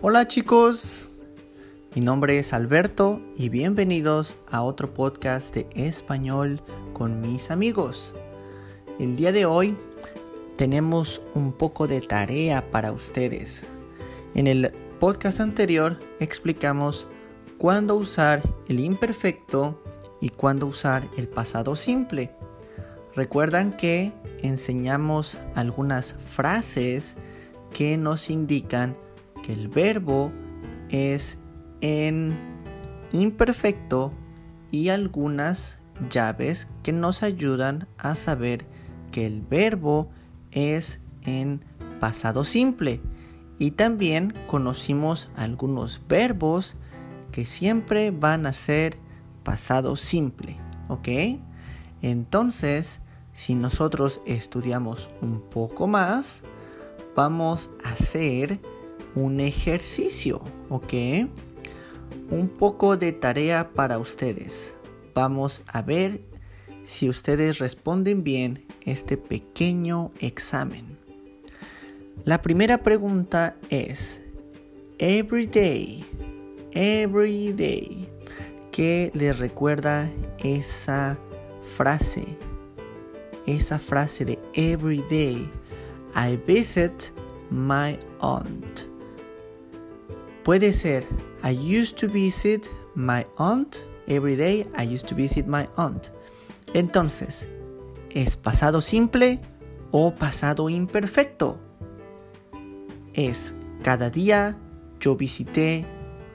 Hola chicos, mi nombre es Alberto y bienvenidos a otro podcast de español con mis amigos. El día de hoy tenemos un poco de tarea para ustedes. En el podcast anterior explicamos cuándo usar el imperfecto y cuándo usar el pasado simple. Recuerdan que enseñamos algunas frases que nos indican el verbo es en imperfecto y algunas llaves que nos ayudan a saber que el verbo es en pasado simple. Y también conocimos algunos verbos que siempre van a ser pasado simple. ¿Ok? Entonces, si nosotros estudiamos un poco más, vamos a hacer un ejercicio, ¿ok? Un poco de tarea para ustedes. Vamos a ver si ustedes responden bien este pequeño examen. La primera pregunta es, every day, every day, ¿qué les recuerda esa frase? Esa frase de every day, I visit my aunt. Puede ser I used to visit my aunt every day. I used to visit my aunt. Entonces, ¿es pasado simple o pasado imperfecto? Es cada día yo visité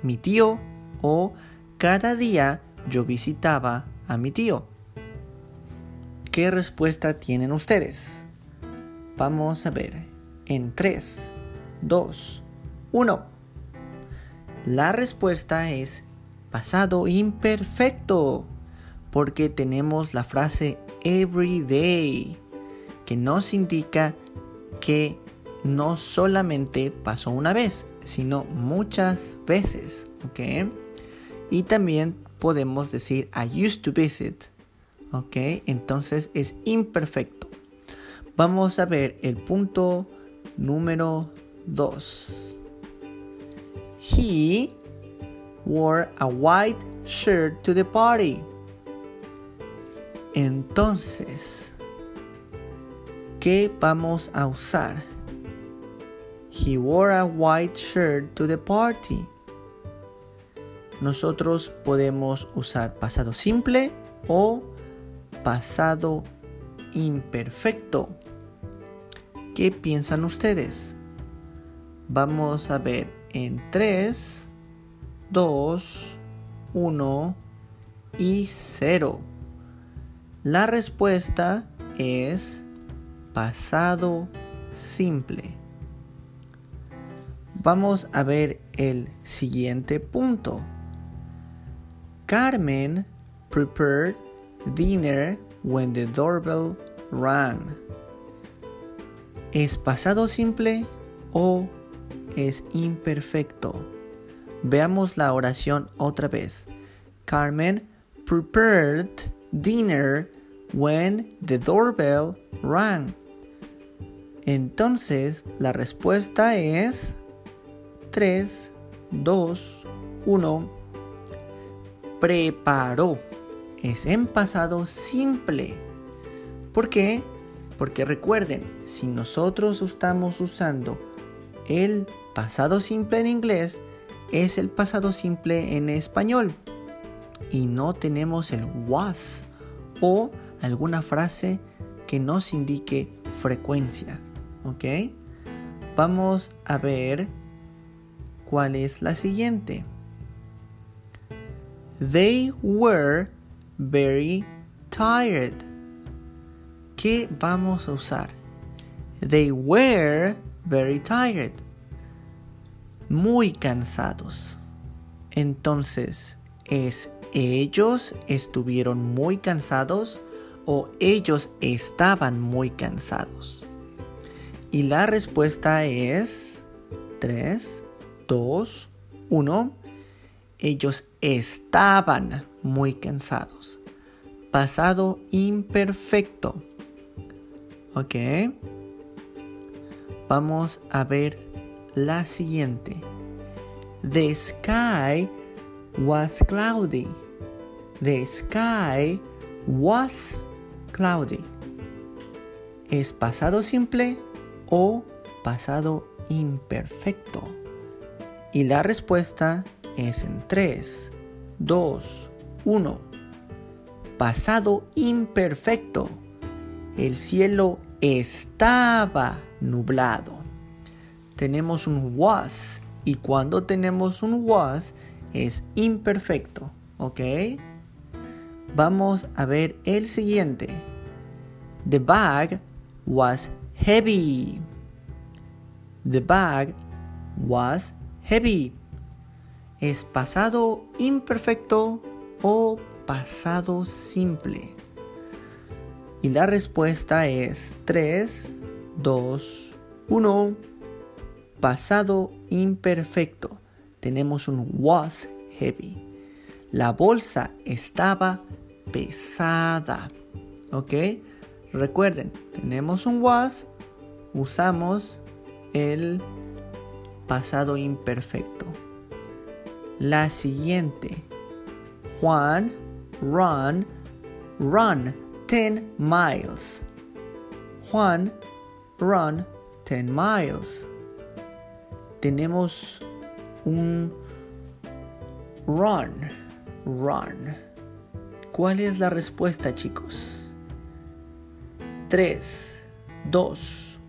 mi tío o cada día yo visitaba a mi tío. ¿Qué respuesta tienen ustedes? Vamos a ver en 3, 2, 1. La respuesta es pasado imperfecto, porque tenemos la frase every day, que nos indica que no solamente pasó una vez, sino muchas veces, ¿ok? Y también podemos decir I used to visit, ¿ok? Entonces es imperfecto. Vamos a ver el punto número 2. He wore a white shirt to the party. Entonces, ¿qué vamos a usar? He wore a white shirt to the party. Nosotros podemos usar pasado simple o pasado imperfecto. ¿Qué piensan ustedes? Vamos a ver en 3, 2, 1 y 0. La respuesta es pasado simple. Vamos a ver el siguiente punto. Carmen prepared dinner when the doorbell rang. ¿Es pasado simple o es imperfecto. Veamos la oración otra vez. Carmen prepared dinner when the doorbell rang. Entonces la respuesta es 3, 2, 1. Preparó. Es en pasado simple. ¿Por qué? Porque recuerden, si nosotros estamos usando el pasado simple en inglés es el pasado simple en español. Y no tenemos el was o alguna frase que nos indique frecuencia. ¿Ok? Vamos a ver cuál es la siguiente. They were very tired. ¿Qué vamos a usar? They were very tired. Muy cansados. Entonces, ¿es ellos estuvieron muy cansados o ellos estaban muy cansados? Y la respuesta es 3, 2, 1. Ellos estaban muy cansados. Pasado imperfecto. ¿Ok? Vamos a ver la siguiente. The sky was cloudy. The sky was cloudy. ¿Es pasado simple o pasado imperfecto? Y la respuesta es en 3, 2, 1. Pasado imperfecto. El cielo estaba nublado. Tenemos un was y cuando tenemos un was es imperfecto, ¿ok? Vamos a ver el siguiente. The bag was heavy. The bag was heavy. ¿Es pasado imperfecto o pasado simple? Y la respuesta es 3, 2, 1. Pasado imperfecto. Tenemos un was heavy. La bolsa estaba pesada. ¿Ok? Recuerden, tenemos un was, usamos el pasado imperfecto. La siguiente. Juan run run 10 miles. Juan run 10 miles. Tenemos un run run. ¿Cuál es la respuesta, chicos? 3 2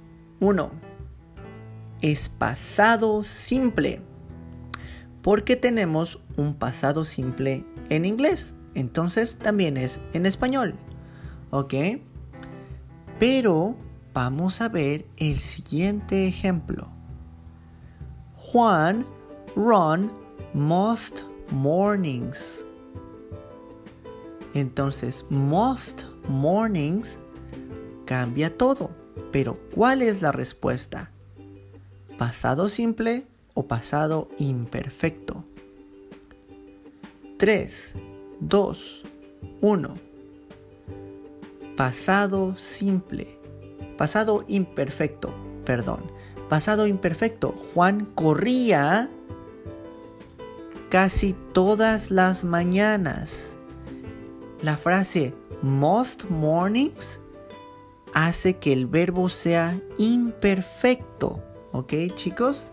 1 Es pasado simple. Porque tenemos un pasado simple en inglés. Entonces también es en español. ¿Ok? Pero vamos a ver el siguiente ejemplo. Juan run most mornings. Entonces, most mornings cambia todo. Pero ¿cuál es la respuesta? ¿Pasado simple o pasado imperfecto? 3, 2, 1. Pasado simple. Pasado imperfecto, perdón. Pasado imperfecto. Juan corría casi todas las mañanas. La frase most mornings hace que el verbo sea imperfecto. ¿Ok chicos?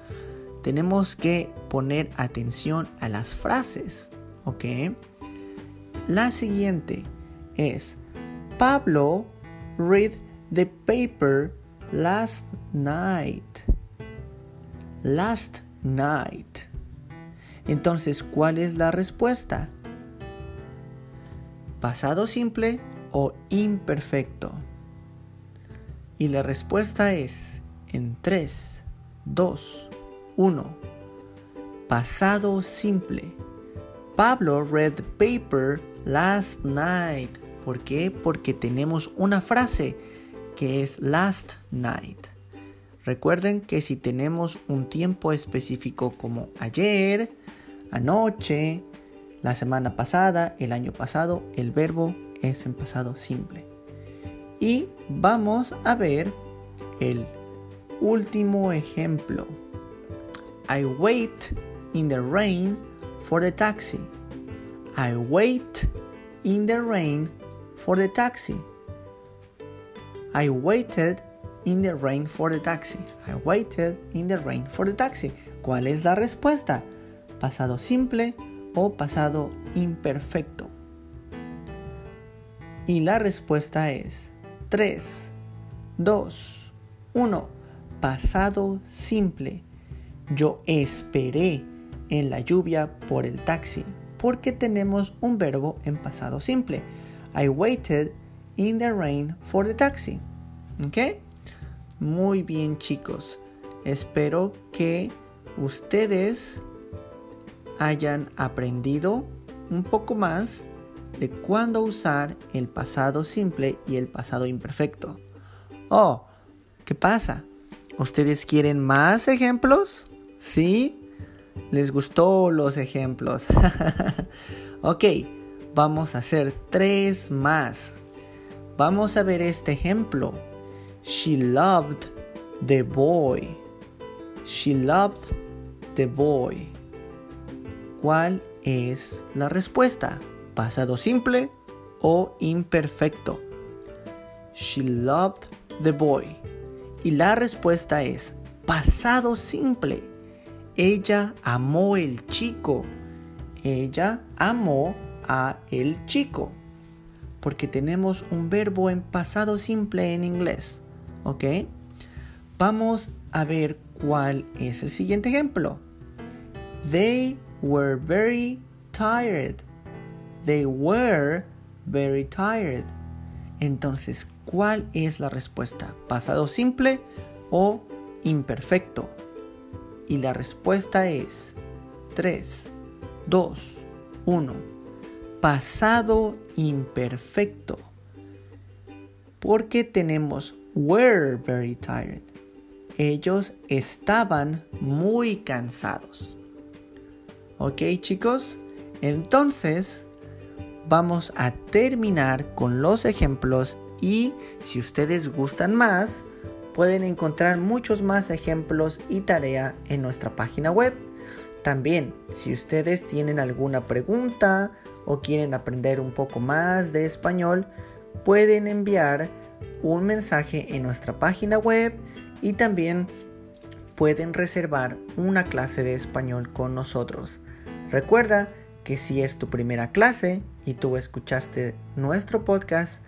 Tenemos que poner atención a las frases. ¿Ok? La siguiente es Pablo read the paper last night. Last night. Entonces, ¿cuál es la respuesta? ¿Pasado simple o imperfecto? Y la respuesta es en 3, 2, 1. Pasado simple. Pablo read the paper last night. ¿Por qué? Porque tenemos una frase que es last night. Recuerden que si tenemos un tiempo específico como ayer, anoche, la semana pasada, el año pasado, el verbo es en pasado simple. Y vamos a ver el último ejemplo. I wait in the rain for the taxi. I wait in the rain for the taxi. I waited in the rain for the taxi. I waited in the rain for the taxi. ¿Cuál es la respuesta? ¿Pasado simple o pasado imperfecto? Y la respuesta es 3, 2, 1. Pasado simple. Yo esperé en la lluvia por el taxi porque tenemos un verbo en pasado simple. I waited in the rain for the taxi. ¿Ok? Muy bien chicos. Espero que ustedes hayan aprendido un poco más de cuándo usar el pasado simple y el pasado imperfecto. Oh, ¿qué pasa? ¿Ustedes quieren más ejemplos? ¿Sí? ¿Les gustó los ejemplos? ok, vamos a hacer tres más. Vamos a ver este ejemplo. She loved the boy. She loved the boy. cuál es la respuesta, pasado simple o imperfecto. She loved the boy. Y la respuesta es pasado simple. Ella amó el chico. Ella amó a el chico. Porque tenemos un verbo en pasado simple en inglés. ¿Ok? Vamos a ver cuál es el siguiente ejemplo. They were very tired. They were very tired. Entonces, ¿cuál es la respuesta? ¿Pasado simple o imperfecto? Y la respuesta es 3, 2, 1. Pasado imperfecto. Porque tenemos were very tired. Ellos estaban muy cansados. ¿Ok chicos? Entonces, vamos a terminar con los ejemplos y si ustedes gustan más, pueden encontrar muchos más ejemplos y tarea en nuestra página web. También, si ustedes tienen alguna pregunta o quieren aprender un poco más de español, pueden enviar un mensaje en nuestra página web y también pueden reservar una clase de español con nosotros. Recuerda que si es tu primera clase y tú escuchaste nuestro podcast,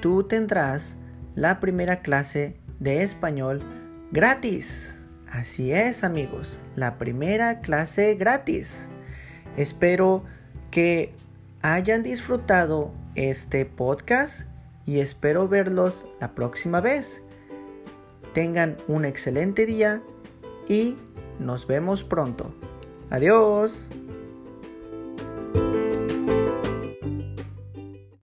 tú tendrás la primera clase de español gratis. Así es amigos, la primera clase gratis. Espero que hayan disfrutado este podcast y espero verlos la próxima vez. Tengan un excelente día y nos vemos pronto. Adiós.